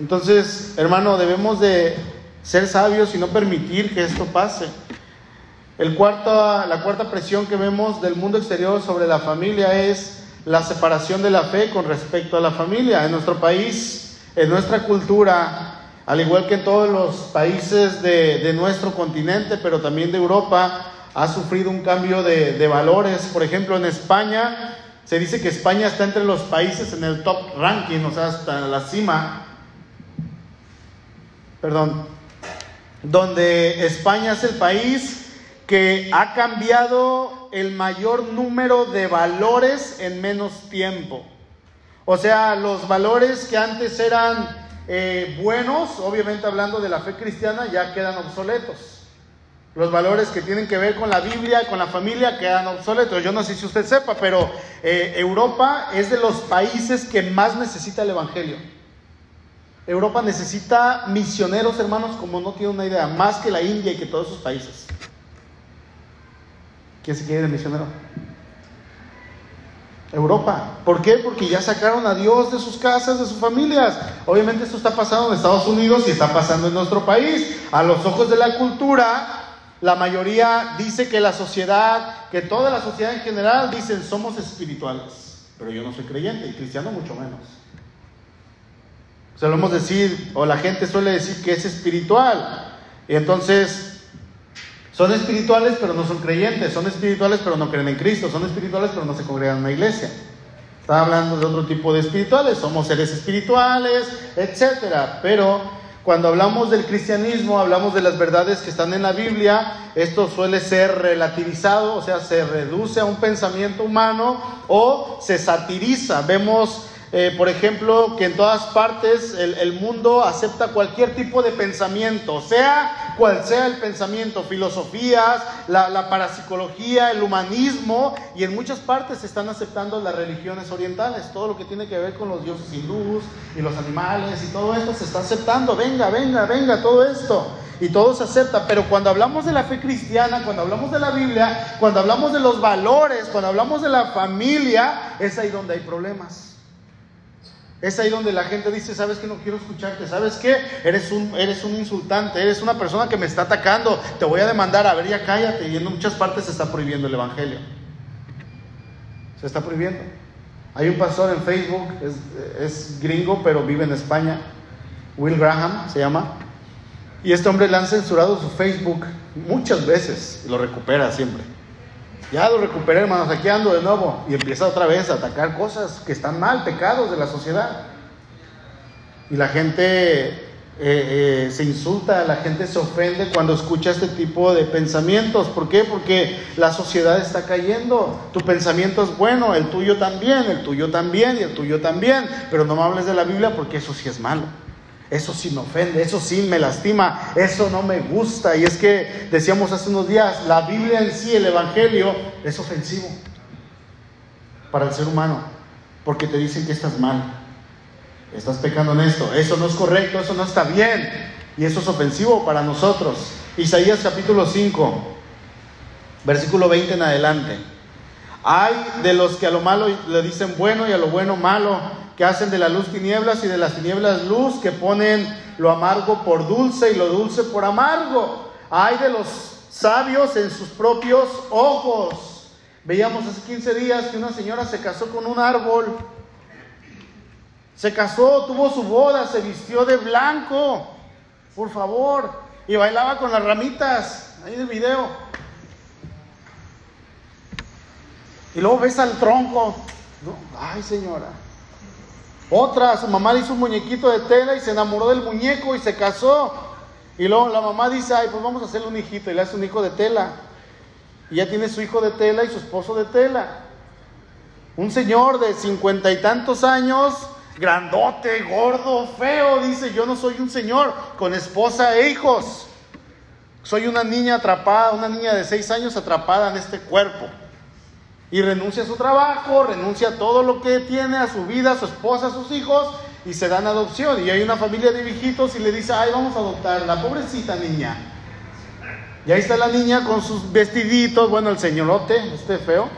Entonces, hermano, debemos de ser sabios y no permitir que esto pase. El cuarto, la cuarta presión que vemos del mundo exterior sobre la familia es la separación de la fe con respecto a la familia. En nuestro país, en nuestra cultura, al igual que en todos los países de, nuestro continente, pero también de Europa, ha sufrido un cambio de, de, valores. Por ejemplo, en España, se dice que España está entre los países en el top ranking, o sea, hasta la cima. Perdón. Donde España es el país que ha cambiado el mayor número de valores en menos tiempo. O sea, los valores que antes eran eh, buenos, obviamente hablando de la fe cristiana, ya quedan obsoletos. Los valores que tienen que ver con la Biblia, con la familia, quedan obsoletos. Yo no sé si usted sepa, pero eh, Europa es de los países que más necesita el Evangelio. Europa necesita misioneros, hermanos, como no tiene una idea, más que la India y que todos sus países. ¿Quién se quiere de misionero? Europa. ¿Por qué? Porque ya sacaron a Dios de sus casas, de sus familias. Obviamente esto está pasando en Estados Unidos y está pasando en nuestro país. A los ojos de la cultura, la mayoría dice que la sociedad, que toda la sociedad en general dicen somos espirituales. Pero yo no soy creyente y cristiano mucho menos. Solemos decir, o la gente suele decir que es espiritual. Y entonces son espirituales pero no son creyentes, son espirituales pero no creen en Cristo, son espirituales pero no se congregan en una iglesia. Está hablando de otro tipo de espirituales, somos seres espirituales, etcétera. Pero cuando hablamos del cristianismo, hablamos de las verdades que están en la Biblia, esto suele ser relativizado, o sea, se reduce a un pensamiento humano o se satiriza. Vemos eh, por ejemplo, que en todas partes el, mundo acepta cualquier tipo de pensamiento, sea cual sea el pensamiento, filosofías, la, parapsicología, el humanismo, y en muchas partes se están aceptando las religiones orientales, todo lo que tiene que ver con los dioses hindús y los animales y todo esto se está aceptando, venga, venga, venga, todo esto. Y todo se acepta, pero cuando hablamos de la fe cristiana, cuando hablamos de la Biblia, cuando hablamos de los valores, cuando hablamos de la familia, es ahí donde hay problemas. Es ahí donde la gente dice, ¿sabes que no quiero escucharte? ¿Sabes qué? Eres un, eres un insultante, eres una persona que me está atacando, te voy a demandar, a ver, ya cállate. Y en muchas partes se está prohibiendo el Evangelio. Se está prohibiendo. Hay un pastor en Facebook, es, es gringo, pero vive en España. Will Graham se llama. Y este hombre le han censurado su Facebook muchas veces y lo recupera siempre. Ya lo recuperé, hermanos, aquí ando de nuevo. Y empieza otra vez a atacar cosas que están mal, pecados de la sociedad. Y la gente eh, eh, se insulta, la gente se ofende cuando escucha este tipo de pensamientos. ¿Por qué? Porque la sociedad está cayendo. Tu pensamiento es bueno, el tuyo también, el tuyo también y el tuyo también. Pero no me hables de la Biblia porque eso sí es malo. Eso sí me ofende, eso sí me lastima, eso no me gusta. Y es que decíamos hace unos días, la Biblia en sí, el Evangelio, es ofensivo para el ser humano, porque te dicen que estás mal, estás pecando en esto, eso no es correcto, eso no está bien, y eso es ofensivo para nosotros. Isaías capítulo 5, versículo 20 en adelante. Hay de los que a lo malo le dicen bueno y a lo bueno malo que hacen de la luz tinieblas y de las tinieblas luz, que ponen lo amargo por dulce y lo dulce por amargo. Hay de los sabios en sus propios ojos. Veíamos hace 15 días que una señora se casó con un árbol. Se casó, tuvo su boda, se vistió de blanco, por favor, y bailaba con las ramitas, ahí el video. Y luego ves al tronco, No, ay señora. Otra, su mamá le hizo un muñequito de tela y se enamoró del muñeco y se casó. Y luego la mamá dice, ay, pues vamos a hacerle un hijito y le hace un hijo de tela. Y ya tiene su hijo de tela y su esposo de tela. Un señor de cincuenta y tantos años, grandote, gordo, feo, dice, yo no soy un señor con esposa e hijos. Soy una niña atrapada, una niña de seis años atrapada en este cuerpo. Y renuncia a su trabajo, renuncia a todo lo que tiene, a su vida, a su esposa, a sus hijos, y se dan adopción. Y hay una familia de viejitos y le dice, ay, vamos a adoptar la pobrecita niña. Y ahí está la niña con sus vestiditos, bueno, el señorote, este feo,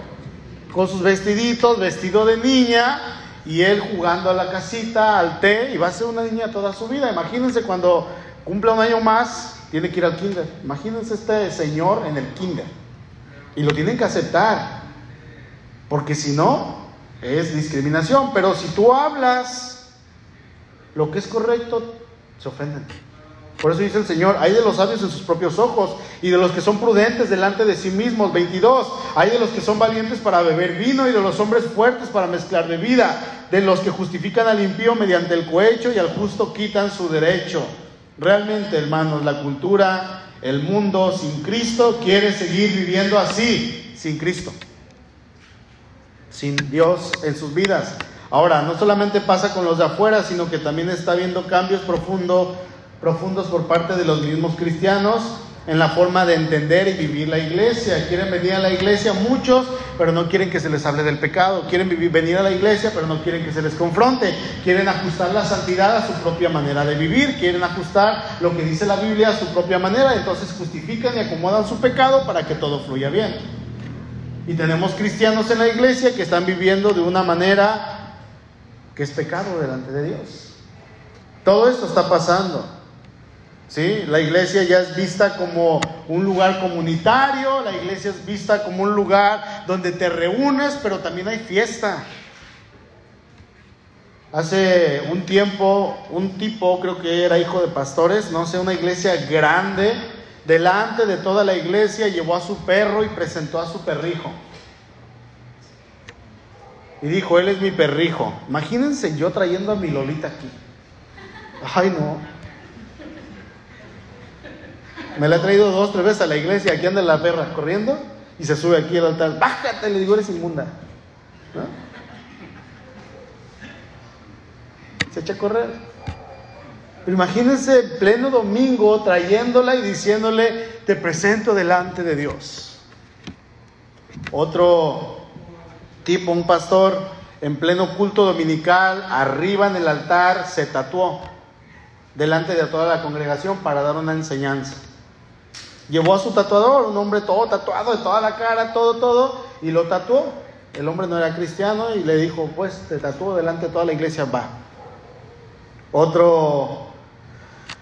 con sus vestiditos, vestido de niña, y él jugando a la casita, al té, y va a ser una niña toda su vida. Imagínense cuando cumpla un año más, tiene que ir al kinder. Imagínense este señor en el kinder. Y lo tienen que aceptar. Porque si no, es discriminación. Pero si tú hablas lo que es correcto, se ofenden. Por eso dice el Señor, hay de los sabios en sus propios ojos y de los que son prudentes delante de sí mismos. 22. Hay de los que son valientes para beber vino y de los hombres fuertes para mezclar bebida. De los que justifican al impío mediante el cohecho y al justo quitan su derecho. Realmente, hermanos, la cultura, el mundo sin Cristo quiere seguir viviendo así, sin Cristo, sin Dios en sus vidas. Ahora, no solamente pasa con los de afuera, sino que también está habiendo cambios profundos profundos por parte de los mismos cristianos en la forma de entender y vivir la iglesia. Quieren venir a la iglesia muchos, pero no quieren que se les hable del pecado. Quieren venir a la iglesia, pero no quieren que se les confronte. Quieren ajustar la santidad a su propia manera de vivir. Quieren ajustar lo que dice la Biblia a su propia manera. Entonces justifican y acomodan su pecado para que todo fluya bien. Y tenemos cristianos en la iglesia que están viviendo de una manera que es pecado delante de Dios. Todo esto está pasando. ¿Sí? La iglesia ya es vista como un lugar comunitario, la iglesia es vista como un lugar donde te reúnes, pero también hay fiesta. Hace un tiempo, un tipo, creo que era hijo de pastores, no sé, una iglesia grande, delante de toda la iglesia llevó a su perro y presentó a su perrijo. Y dijo, él es mi perrijo. Imagínense yo trayendo a mi Lolita aquí. Ay, no. Me la he traído dos, tres veces a la iglesia. Aquí anda la perra corriendo y se sube aquí al altar. Bájate, le digo, eres inmunda. Se echa a correr. Pero imagínense pleno domingo trayéndola y diciéndole, te presento delante de Dios. Otro tipo, un pastor, en pleno culto dominical, arriba en el altar, se tatuó delante de toda la congregación para dar una enseñanza. Llevó a su tatuador, un hombre todo tatuado de toda la cara, todo, todo, y lo tatuó. El hombre no era cristiano y le dijo, pues te tatuó delante de toda la iglesia, va. Otro,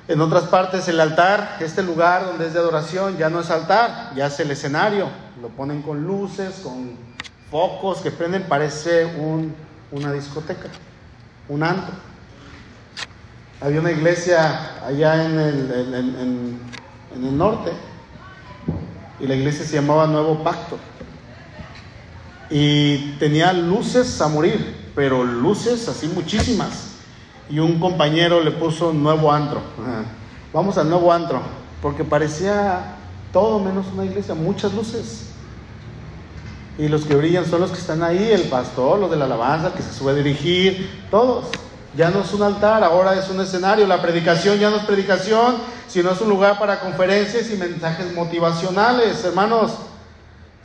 en otras partes el altar, este lugar donde es de adoración, ya no es altar, ya es el escenario. Lo ponen con luces, con focos que prenden, parece un, una discoteca, un antro. Había una iglesia allá en el, en el norte y la iglesia se llamaba Nuevo Pacto. Y tenía luces a morir, pero luces así muchísimas. Y un compañero le puso Nuevo Antro. Vamos al Nuevo Antro, porque parecía todo menos una iglesia, muchas luces. Y los que brillan son los que están ahí, el pastor, los de la alabanza, que se sube a dirigir, todos. Ya no es un altar, ahora es un escenario. La predicación ya no es predicación, sino es un lugar para conferencias y mensajes motivacionales. Hermanos,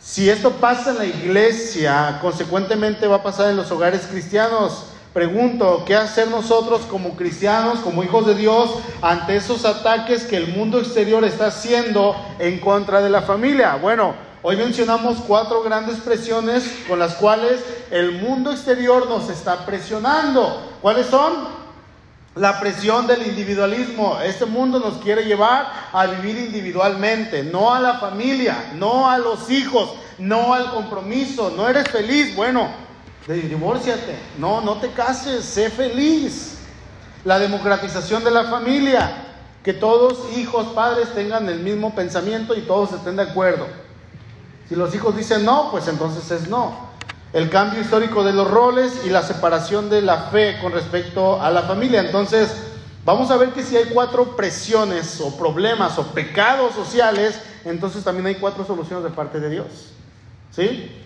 si esto pasa en la iglesia, consecuentemente va a pasar en los hogares cristianos. Pregunto, ¿qué hacer nosotros como cristianos, como hijos de Dios, ante esos ataques que el mundo exterior está haciendo en contra de la familia? Bueno, Hoy mencionamos cuatro grandes presiones con las cuales el mundo exterior nos está presionando. ¿Cuáles son? La presión del individualismo. Este mundo nos quiere llevar a vivir individualmente, no a la familia, no a los hijos, no al compromiso. No eres feliz, bueno, divórciate. No, no te cases, sé feliz. La democratización de la familia, que todos hijos, padres tengan el mismo pensamiento y todos estén de acuerdo. Si los hijos dicen no, pues entonces es no. el cambio histórico de los roles y la separación de la fe con respecto a la familia. Entonces, vamos a ver que si hay cuatro presiones o problemas o pecados sociales, entonces también hay cuatro soluciones de parte de Dios. ¿Sí?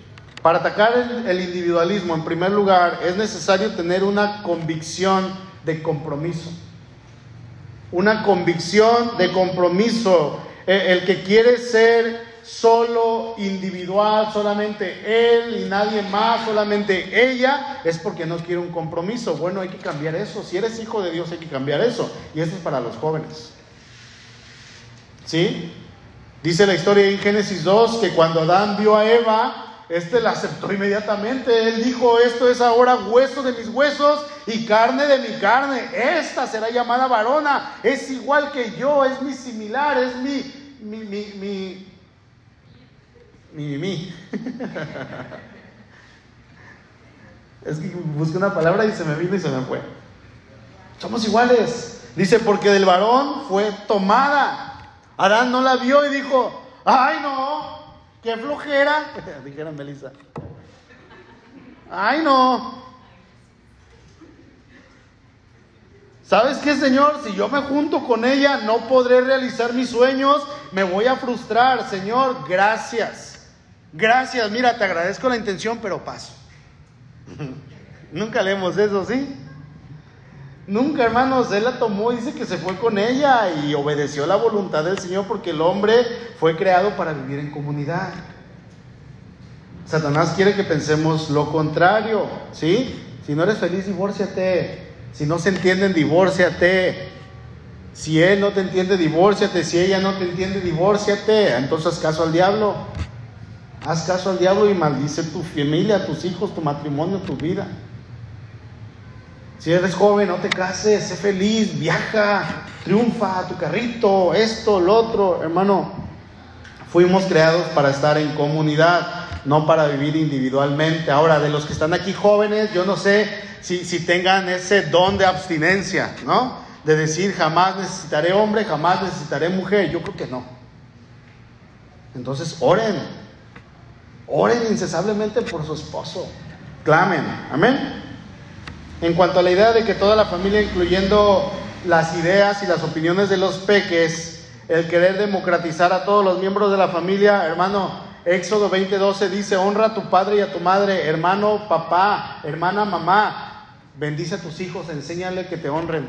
Para atacar el, el individualismo, en primer lugar, es necesario tener una convicción de compromiso. Una convicción de compromiso. Eh, El que quiere ser solo, individual, solamente él y nadie más, solamente ella, es porque no quiere un compromiso. Bueno, hay que cambiar eso. Si eres hijo de Dios, hay que cambiar eso. Y eso es para los jóvenes. ¿Sí? Dice la historia en Génesis 2 que cuando Adán vio a Eva, este la aceptó inmediatamente. Él dijo, esto es ahora hueso de mis huesos y carne de mi carne. Esta será llamada varona. Es igual que yo, es mi similar, es mi, mi, mi, mi, mi, mi. es que busqué una palabra y se me vino y se me fue. Somos iguales. Dice, porque del varón fue tomada. Adán no la vio y dijo, ay no, qué flojera. Dijera Melissa. Ay no. ¿Sabes qué, Señor? Si yo me junto con ella, no podré realizar mis sueños, me voy a frustrar. Señor, gracias. Gracias, mira, te agradezco la intención, pero paso. Nunca leemos eso, ¿sí? Nunca, hermanos, él la tomó dice que se fue con ella y obedeció la voluntad del Señor porque el hombre fue creado para vivir en comunidad. Satanás quiere que pensemos lo contrario, ¿sí? Si no eres feliz, divórciate. Si no se entienden, divórciate. Si él no te entiende, divórciate. Si ella no te entiende, divórciate. Entonces haz caso al diablo. Haz caso al diablo y maldice tu familia, tus hijos, tu matrimonio, tu vida. Si eres joven, no te cases, sé feliz, viaja, triunfa, tu carrito, esto, lo otro. Hermano, fuimos creados para estar en comunidad, no para vivir individualmente. Ahora, de los que están aquí jóvenes, yo no sé si, si tengan ese don de abstinencia, ¿no? De decir, jamás necesitaré hombre, jamás necesitaré mujer. Yo creo que no. Entonces, oren. Oren incesablemente por su esposo. Clamen. Amén. En cuanto a la idea de que toda la familia, incluyendo las ideas y las opiniones de los peques, el querer democratizar a todos los miembros de la familia, hermano, Éxodo 20:12 dice, honra a tu padre y a tu madre, hermano, papá, hermana, mamá, bendice a tus hijos, enséñale que te honren,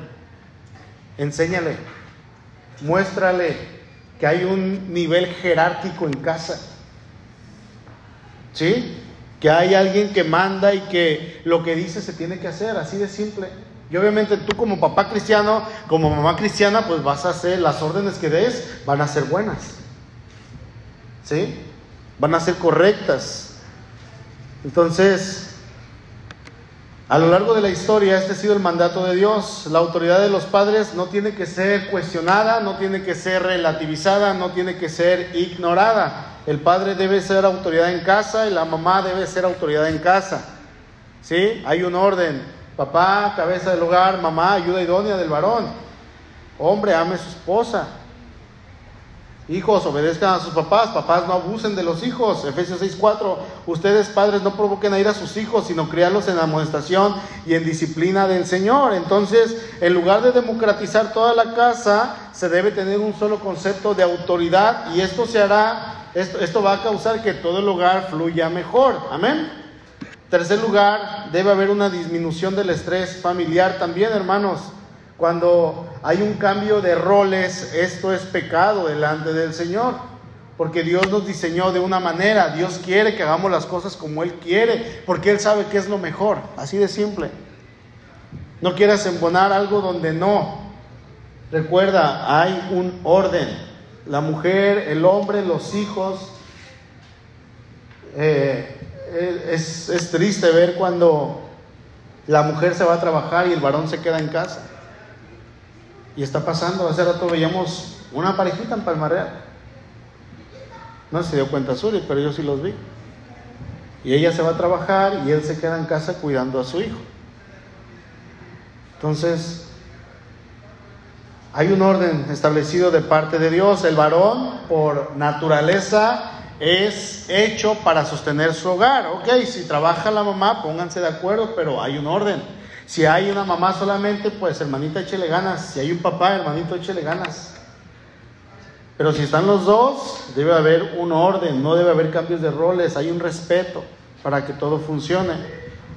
enséñale, muéstrale que hay un nivel jerárquico en casa, ¿sí? Que hay alguien que manda y que lo que dice se tiene que hacer, así de simple. Y obviamente tú como papá cristiano, como mamá cristiana, pues vas a hacer las órdenes que des, van a ser buenas. ¿Sí? Van a ser correctas. Entonces, a lo largo de la historia, este ha sido el mandato de Dios. La autoridad de los padres no tiene que ser cuestionada, no tiene que ser relativizada, no tiene que ser ignorada. El padre debe ser autoridad en casa y la mamá debe ser autoridad en casa. ¿Sí? Hay un orden. Papá, cabeza del hogar, mamá, ayuda idónea del varón. Hombre, ame a su esposa. Hijos, obedezcan a sus papás. Papás, no abusen de los hijos. Efesios 6:4. Ustedes, padres, no provoquen a ir a sus hijos, sino criarlos en amonestación y en disciplina del Señor. Entonces, en lugar de democratizar toda la casa, se debe tener un solo concepto de autoridad y esto se hará, esto, va a causar que todo el hogar fluya mejor. Amén. Tercer lugar, debe haber una disminución del estrés familiar también, hermanos. Cuando hay un cambio de roles, esto es pecado delante del Señor. Porque Dios nos diseñó de una manera, Dios quiere que hagamos las cosas como Él quiere, porque Él sabe que es lo mejor, así de simple. No quieras embonar algo donde no. Recuerda, hay un orden. La mujer, el hombre, los hijos. Eh, es, es triste ver cuando la mujer se va a trabajar y el varón se queda en casa. Y está pasando, hace rato veíamos una parejita en Palmarreal. No se dio cuenta Suri, pero yo sí los vi. Y ella se va a trabajar y él se queda en casa cuidando a su hijo. Entonces, hay un orden establecido de parte de Dios. El varón, por naturaleza, es hecho para sostener su hogar. Ok, si trabaja la mamá, pónganse de acuerdo, pero hay un orden. Si hay una mamá solamente, pues hermanita, échele ganas. Si hay un papá, hermanito, échele ganas. Pero si están los dos, debe haber un orden, no debe haber cambios de roles, hay un respeto para que todo funcione.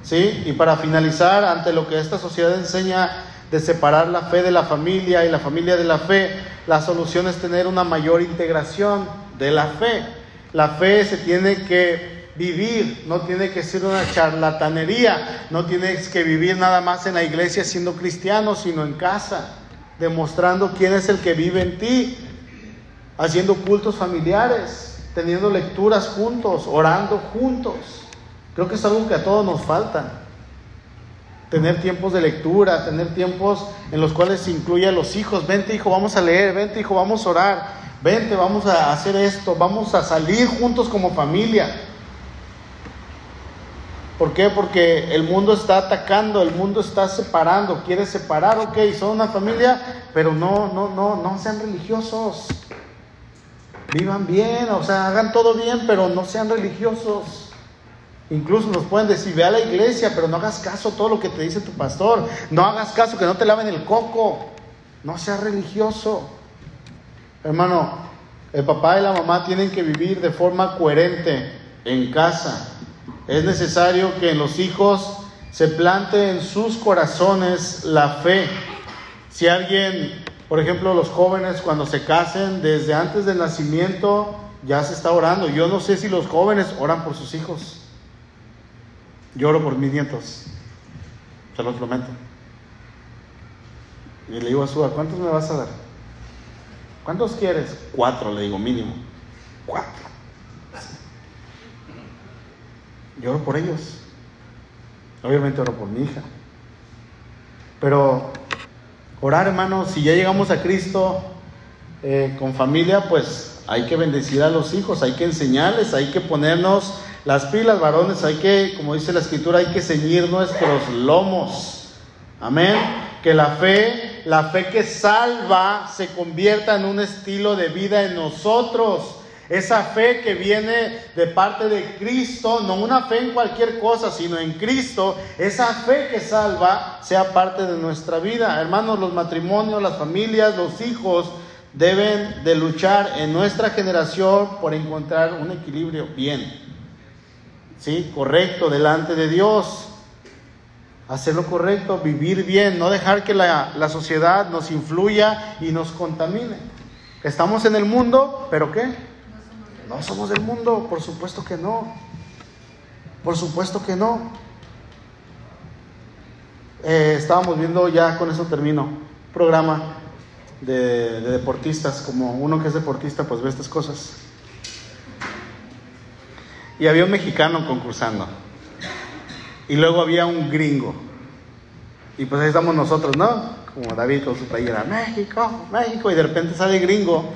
¿Sí? Y para finalizar, ante lo que esta sociedad enseña de separar la fe de la familia y la familia de la fe, la solución es tener una mayor integración de la fe. La fe se tiene que vivir, no tiene que ser una charlatanería, no tienes que vivir nada más en la iglesia siendo cristiano, sino en casa, demostrando quién es el que vive en ti, haciendo cultos familiares, teniendo lecturas juntos, orando juntos. Creo que es algo que a todos nos falta. Tener tiempos de lectura, tener tiempos en los cuales se incluye a los hijos. Vente hijo, vamos a leer, vente hijo, vamos a orar, vente, vamos a hacer esto, vamos a salir juntos como familia. ¿Por qué? Porque el mundo está atacando, el mundo está separando, quiere separar, ok, son una familia, pero no, no, no, no sean religiosos. Vivan bien, o sea, hagan todo bien, pero no sean religiosos. Incluso nos pueden decir, ve a la iglesia, pero no hagas caso a todo lo que te dice tu pastor. No hagas caso que no te laven el coco. No seas religioso. Hermano, el papá y la mamá tienen que vivir de forma coherente en casa. Es necesario que en los hijos se plante en sus corazones la fe. Si alguien por ejemplo, los jóvenes cuando se casen, desde antes del nacimiento ya se está orando. Yo no sé si los jóvenes oran por sus hijos. Yo oro por mis nietos. Se los prometo. Y le digo a Suba, ¿cuántos me vas a dar? ¿Cuántos quieres? Cuatro, le digo, mínimo. Cuatro. Yo oro por ellos. Obviamente oro por mi hija. Pero Orar, hermanos, si ya llegamos a Cristo eh, con familia, pues hay que bendecir a los hijos, hay que enseñarles, hay que ponernos las pilas, varones, hay que, como dice la escritura, hay que ceñir nuestros lomos. Amén. Que la fe, la fe que salva, se convierta en un estilo de vida en nosotros. Esa fe que viene de parte de Cristo, no una fe en cualquier cosa, sino en Cristo, esa fe que salva sea parte de nuestra vida. Hermanos, los matrimonios, las familias, los hijos deben de luchar en nuestra generación por encontrar un equilibrio bien, ¿sí? Correcto delante de Dios. Hacer lo correcto, vivir bien, no dejar que la, la sociedad nos influya y nos contamine. Estamos en el mundo, pero ¿qué? No somos del mundo, por supuesto que no. Por supuesto que no. Eh, estábamos viendo, ya con eso termino, programa de, de, deportistas, como uno que es deportista, pues ve estas cosas. Y había un mexicano concursando. Y luego había un gringo. Y pues ahí estamos nosotros, ¿no? Como David con su playera, México, México. Y de repente sale gringo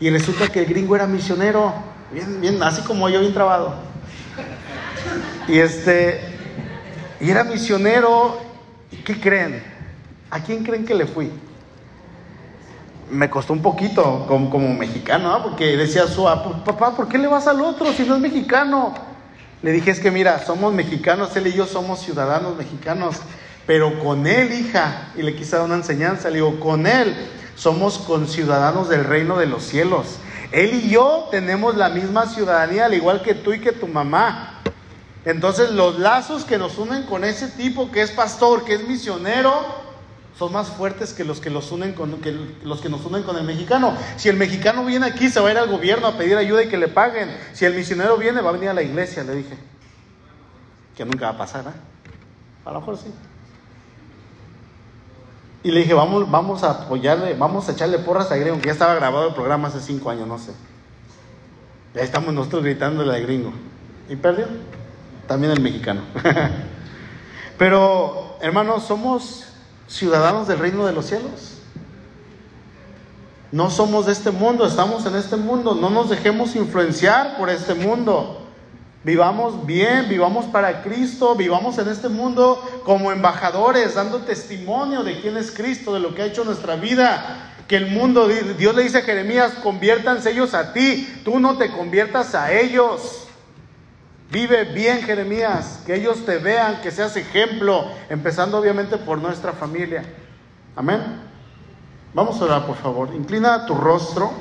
y resulta que el gringo era misionero, bien, bien, así como yo, bien trabado. Y este, y era misionero, ¿qué creen? ¿A quién creen que le fui? Me costó un poquito como, como mexicano, porque decía su papá, ¿por qué le vas al otro si no es mexicano? Le dije, es que mira, somos mexicanos, él y yo somos ciudadanos mexicanos, pero con él, hija, y le quise dar una enseñanza, le digo, con él somos conciudadanos del reino de los cielos. Él y yo tenemos la misma ciudadanía, al igual que tú y que tu mamá. Entonces los lazos que nos unen con ese tipo que es pastor, que es misionero, son más fuertes que los que, los, unen con, que los que nos unen con el mexicano. Si el mexicano viene aquí, se va a ir al gobierno a pedir ayuda y que le paguen. Si el misionero viene, va a venir a la iglesia, le dije. Que nunca va a pasar, ¿eh? A lo mejor sí. Y le dije, vamos, vamos a apoyarle, vamos a echarle porras a Gringo, que ya estaba grabado el programa hace cinco años, no sé. Ya estamos nosotros gritándole al gringo. Y perdió. También el mexicano. Pero, hermanos, somos ciudadanos del reino de los cielos. No somos de este mundo, estamos en este mundo. No nos dejemos influenciar por este mundo. Vivamos bien, vivamos para Cristo, vivamos en este mundo como embajadores, dando testimonio de quién es Cristo, de lo que ha hecho nuestra vida. que el mundo, Dios le dice a Jeremías, conviértanse ellos a ti, tú no te conviertas a ellos. Vive bien, Jeremías, que ellos te vean, que seas ejemplo, empezando obviamente por nuestra familia. Amén. Vamos a orar, por favor. Inclina tu rostro.